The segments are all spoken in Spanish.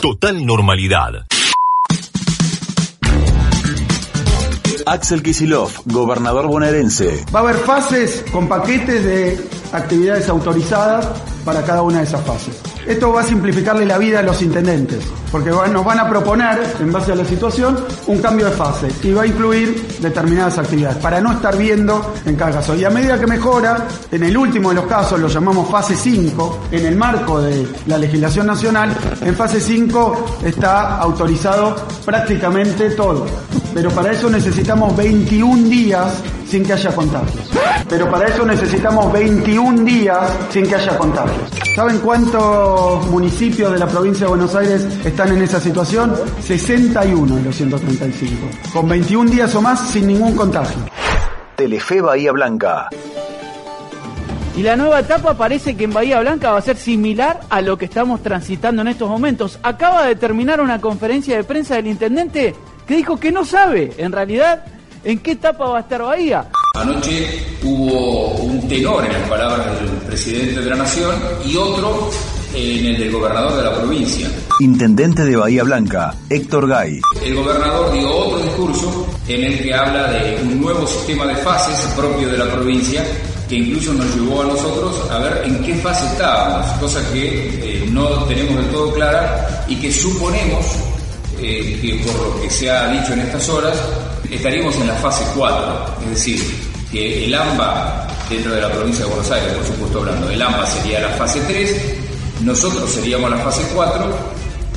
Total normalidad. Axel Kisilov, gobernador bonaerense. Va a haber fases con paquetes de actividades autorizadas para cada una de esas fases. Esto va a simplificarle la vida a los intendentes, porque nos van a proponer, en base a la situación, un cambio de fase y va a incluir determinadas actividades para no estar viendo en cada caso. Y a medida que mejora, en el último de los casos lo llamamos fase 5, en el marco de la legislación nacional, en fase 5 está autorizado prácticamente todo. Pero para eso necesitamos 21 días sin que haya contagios. Pero para eso necesitamos 21 días sin que haya contagios. ¿Saben cuántos municipios de la provincia de Buenos Aires están en esa situación? 61 de los 135. Con 21 días o más sin ningún contagio. Telefe Bahía Blanca. Y la nueva etapa parece que en Bahía Blanca va a ser similar a lo que estamos transitando en estos momentos. Acaba de terminar una conferencia de prensa del intendente que dijo que no sabe, en realidad, en qué etapa va a estar Bahía. Anoche hubo un tenor en las palabras del presidente de la Nación y otro en el del gobernador de la provincia. Intendente de Bahía Blanca, Héctor Gay. El gobernador dio otro discurso en el que habla de un nuevo sistema de fases propio de la provincia que incluso nos llevó a nosotros a ver en qué fase estábamos, cosa que eh, no tenemos del todo clara y que suponemos eh, que por lo que se ha dicho en estas horas, estaríamos en la fase 4, es decir, que el AMBA, dentro de la provincia de Buenos Aires, por supuesto hablando, el AMBA sería la fase 3, nosotros seríamos la fase 4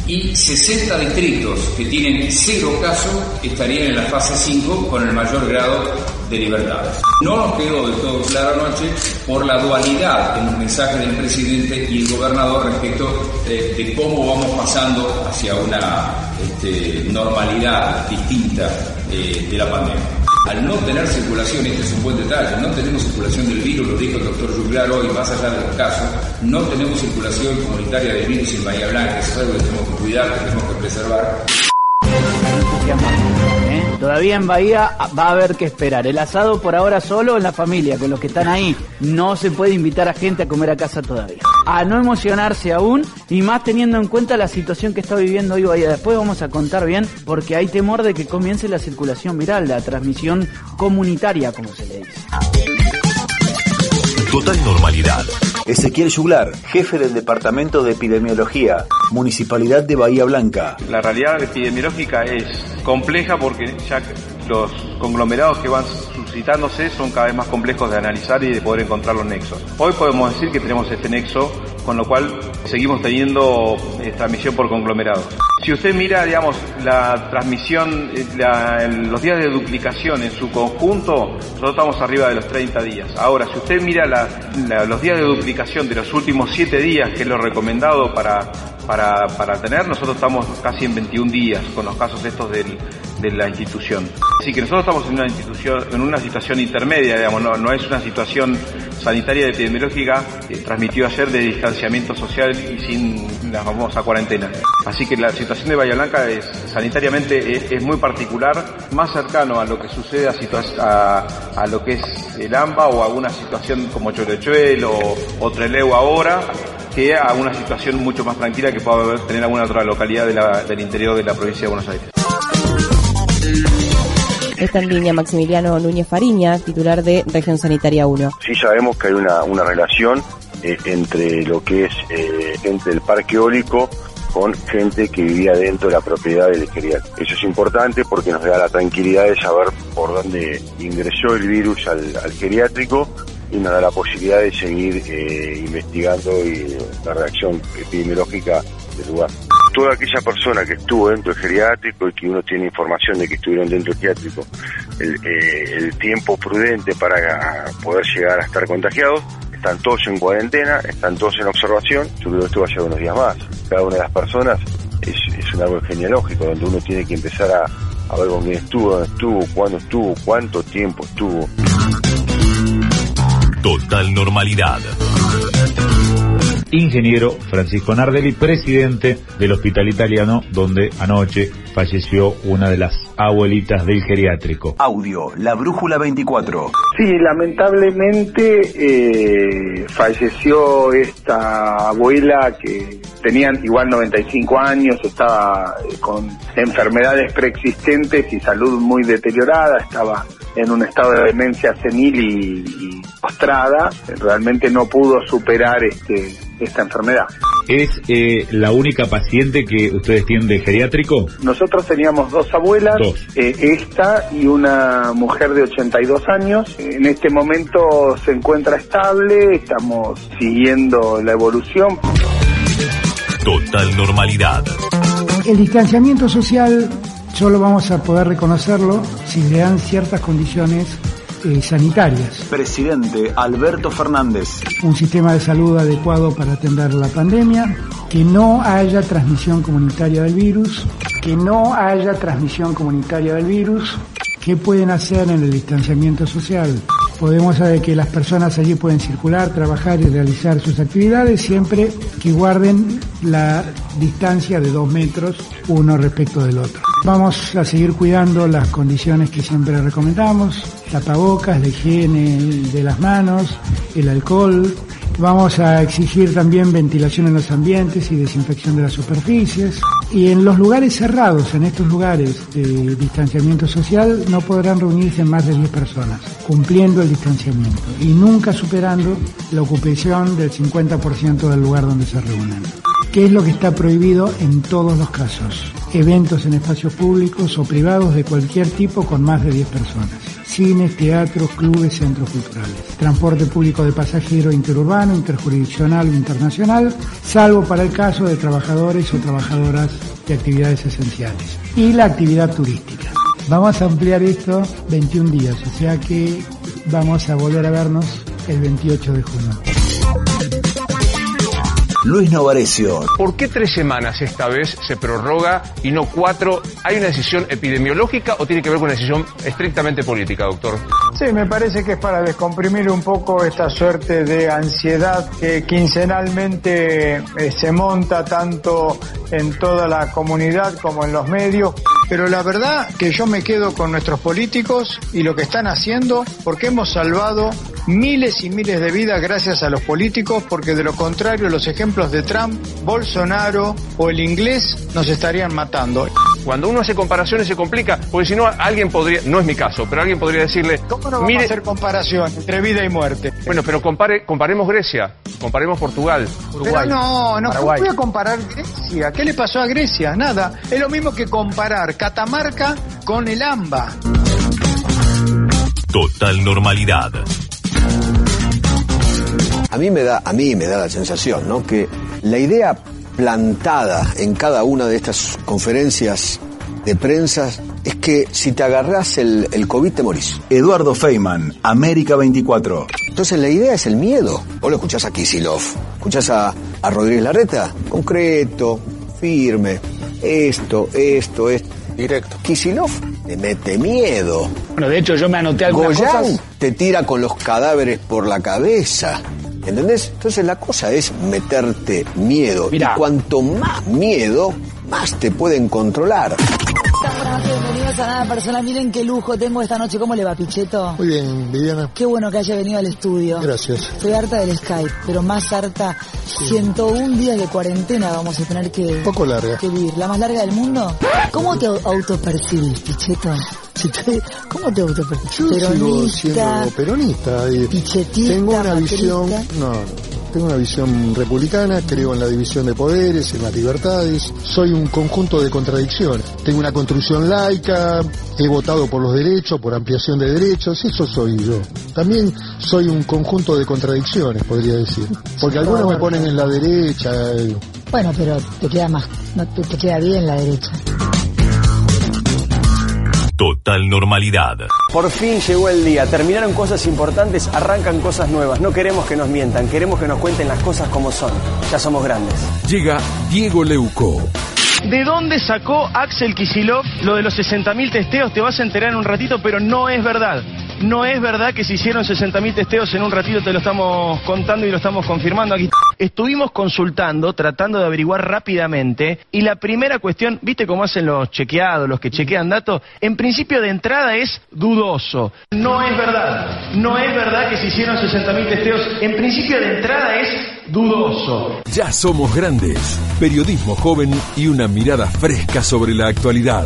y 60 distritos que tienen cero casos estarían en la fase 5 con el mayor grado de libertades. No nos quedó del todo claro anoche por la dualidad en los mensajes del presidente y el gobernador respecto de, cómo vamos pasando hacia una este, normalidad distinta eh, de la pandemia. Al no tener circulación, este es un buen detalle, no tenemos circulación del virus, lo dijo el doctor Juglar hoy, más allá de los casos, no tenemos circulación comunitaria del virus en Bahía Blanca, eso es algo que tenemos que cuidar, que tenemos que preservar. Todavía en Bahía va a haber que esperar. El asado por ahora solo en la familia, con los que están ahí. No se puede invitar a gente a comer a casa todavía. A no emocionarse aún y más teniendo en cuenta la situación que está viviendo hoy Bahía. Después vamos a contar bien porque hay temor de que comience la circulación viral, la transmisión comunitaria, como se le dice. Total normalidad. Ezequiel Yuglar, jefe del Departamento de Epidemiología, Municipalidad de Bahía Blanca. La realidad epidemiológica es compleja porque ya los conglomerados que van son cada vez más complejos de analizar y de poder encontrar los nexos. Hoy podemos decir que tenemos este nexo, con lo cual seguimos teniendo transmisión por conglomerados. Si usted mira, digamos, la transmisión, eh, los días de duplicación en su conjunto, nosotros estamos arriba de los 30 días. Ahora, si usted mira los días de duplicación de los últimos 7 días, que es lo recomendado para, para, tener, nosotros estamos casi en 21 días con los casos estos de la institución. Así que nosotros estamos en una situación intermedia, digamos, no, es una situación sanitaria epidemiológica que transmitió ayer de distanciamiento social y sin la famosa cuarentena. Así que la situación de Bahía Blanca es sanitariamente es, muy particular, más cercano a lo que sucede a, a, lo que es el AMBA o a una situación como Chorechuel o, o Trelew ahora, que a una situación mucho más tranquila que pueda tener alguna otra localidad del interior de la provincia de Buenos Aires. Está en línea Maximiliano Núñez Fariña, titular de Región Sanitaria 1. Sí sabemos que hay una, una relación eh, entre lo que es eh, gente del parque eólico con gente que vivía dentro de la propiedad del geriátrico. Eso es importante porque nos da la tranquilidad de saber por dónde ingresó el virus al, geriátrico y nos da la posibilidad de seguir eh, investigando la reacción epidemiológica del lugar toda aquella persona que estuvo dentro del geriátrico y que uno tiene información de que estuvieron dentro del geriátrico el, eh, tiempo prudente para poder llegar a estar contagiados, están todos en cuarentena, están todos en observación, yo creo que esto va unos días más. Cada una de las personas es, es un árbol genealógico donde uno tiene que empezar a, a ver con quién estuvo, dónde estuvo, cuándo estuvo, cuánto tiempo estuvo. Total normalidad. Ingeniero Francisco Nardelli, presidente del Hospital Italiano, donde anoche falleció una de las abuelitas del geriátrico. Audio, la brújula 24. Sí, lamentablemente eh, falleció esta abuela que tenía igual 95 años, estaba eh, con enfermedades preexistentes y salud muy deteriorada, estaba en un estado de demencia senil y, y postrada, realmente no pudo superar este esta enfermedad. ¿Es eh, la única paciente que ustedes tienen de geriátrico? Nosotros teníamos dos abuelas, eh, esta y una mujer de 82 años. En este momento se encuentra estable, estamos siguiendo la evolución. Total normalidad. El distanciamiento social solo vamos a poder reconocerlo si le dan ciertas condiciones eh, sanitarias. Presidente Alberto Fernández. Un sistema de salud adecuado para atender la pandemia, que no haya transmisión comunitaria del virus, que no haya transmisión comunitaria del virus. ¿Qué pueden hacer en el distanciamiento social? Podemos saber que las personas allí pueden circular, trabajar y realizar sus actividades siempre que guarden la distancia de dos metros uno respecto del otro. Vamos a seguir cuidando las condiciones que siempre recomendamos, tapabocas, la higiene de las manos, el alcohol. Vamos a exigir también ventilación en los ambientes y desinfección de las superficies. Y en los lugares cerrados, en estos lugares de distanciamiento social, no podrán reunirse más de 10 personas, cumpliendo el distanciamiento y nunca superando la ocupación del 50% del lugar donde se reúnen. ¿Qué es lo que está prohibido en todos los casos? Eventos en espacios públicos o privados de cualquier tipo con más de 10 personas. Cines, teatros, clubes, centros culturales. Transporte público de pasajero interurbano, interjurisdiccional o internacional, salvo para el caso de trabajadores o trabajadoras de actividades esenciales. Y la actividad turística. Vamos a ampliar esto 21 días, o sea que vamos a volver a vernos el 28 de junio. Luis Novarecio. ¿Por qué tres semanas esta vez se prorroga y no cuatro? ¿Hay una decisión epidemiológica o tiene que ver con una decisión estrictamente política, doctor? Sí, me parece que es para descomprimir un poco esta suerte de ansiedad que quincenalmente eh, se monta tanto en toda la comunidad como en los medios. Pero la verdad que yo me quedo con nuestros políticos y lo que están haciendo porque hemos salvado miles y miles de vidas gracias a los políticos porque de lo contrario los ejemplos de Trump, Bolsonaro o el inglés nos estarían matando. Cuando uno hace comparaciones se complica, porque si no alguien podría, no es mi caso, pero alguien podría decirle, ¿cómo no vamos mire, a hacer comparación entre vida y muerte? Bueno, pero compare, comparemos Grecia, comparemos Portugal, Uruguay. Pero no, no, Paraguay. ¿cómo voy a comparar Grecia? ¿Qué le pasó a Grecia? Nada. Es lo mismo que comparar Catamarca con el AMBA. Total normalidad. A mí me da, a mí me da la sensación, ¿no? Que la idea plantada en cada una de estas conferencias de prensa es que si te agarrás el, el COVID te morís. Eduardo Feynman, América 24. Entonces la idea es el miedo. Vos lo escuchás a Kisilov, escuchás a, a Rodríguez Larreta, concreto, firme, esto, esto, esto. Directo. Kisilov te mete miedo. Bueno, de hecho yo me anoté algunas Goyán cosas. te tira con los cadáveres por la cabeza. ¿Entendés? Entonces la cosa es meterte miedo. Mirá. Y cuanto más miedo, más te pueden controlar. Bienvenidos a Nada Personal. Miren qué lujo tengo esta noche. ¿Cómo le va, Picheto? Muy bien, Viviana. Qué bueno que haya venido al estudio. Gracias. Estoy harta del Skype, pero más harta. 101 días de cuarentena vamos a tener que, Un poco larga. que vivir. ¿La más larga del mundo? ¿Cómo te au- autopercibís, Picheto? Si te- ¿Cómo te autopercibís? Yo sigo Peronista, siendo peronista. y pichetista, tengo una macrista. visión, no, tengo una visión republicana, creo en la división de poderes, en las libertades. Soy un conjunto de contradicciones. Tengo una construcción laica, he votado por los derechos, por ampliación de derechos, eso soy yo. También soy un conjunto de contradicciones, podría decir. Porque algunos me ponen en la derecha. eh, Bueno, pero te queda más, no te, te queda bien la derecha. Total normalidad. Por fin llegó el día, terminaron cosas importantes, arrancan cosas nuevas. No queremos que nos mientan, queremos que nos cuenten las cosas como son. Ya somos grandes. Llega Diego Leuco. ¿De dónde sacó Axel Kisilov lo de los 60.000 testeos? Te vas a enterar en un ratito, pero no es verdad. No es verdad que se hicieron 60.000 testeos, en un ratito te lo estamos contando y lo estamos confirmando aquí. Estuvimos consultando, tratando de averiguar rápidamente, y la primera cuestión, ¿viste cómo hacen los chequeados, los que chequean datos? En principio de entrada es dudoso. No es verdad, no es verdad que se hicieron 60.000 testeos. En principio de entrada es dudoso. Ya somos grandes. Periodismo joven y una mirada fresca sobre la actualidad.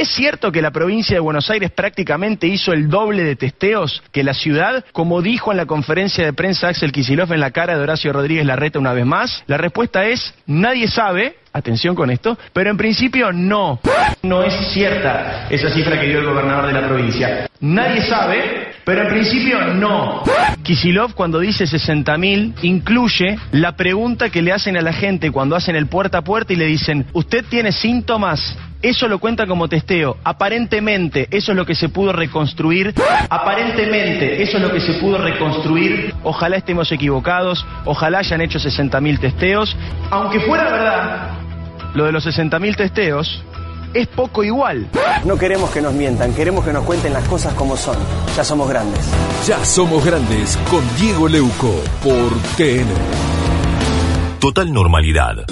¿Es cierto que la provincia de Buenos Aires prácticamente hizo el doble de testeos que la ciudad, como dijo en la conferencia de prensa Axel Kicillof en la cara de Horacio Rodríguez Larreta una vez más? La respuesta es, nadie sabe, atención con esto, pero en principio no. No es cierta esa cifra que dio el gobernador de la provincia. Nadie sabe, pero en principio no. Kisilov cuando dice 60.000 incluye la pregunta que le hacen a la gente cuando hacen el puerta a puerta y le dicen, ¿usted tiene síntomas? Eso lo cuenta como testeo. Aparentemente, eso es lo que se pudo reconstruir. Aparentemente, eso es lo que se pudo reconstruir. Ojalá estemos equivocados. Ojalá hayan hecho 60.000 testeos. Aunque fuera verdad, lo de los 60.000 testeos es poco igual. No queremos que nos mientan, queremos que nos cuenten las cosas como son. Ya somos grandes. Ya somos grandes con Diego Leuco por TN. Total normalidad.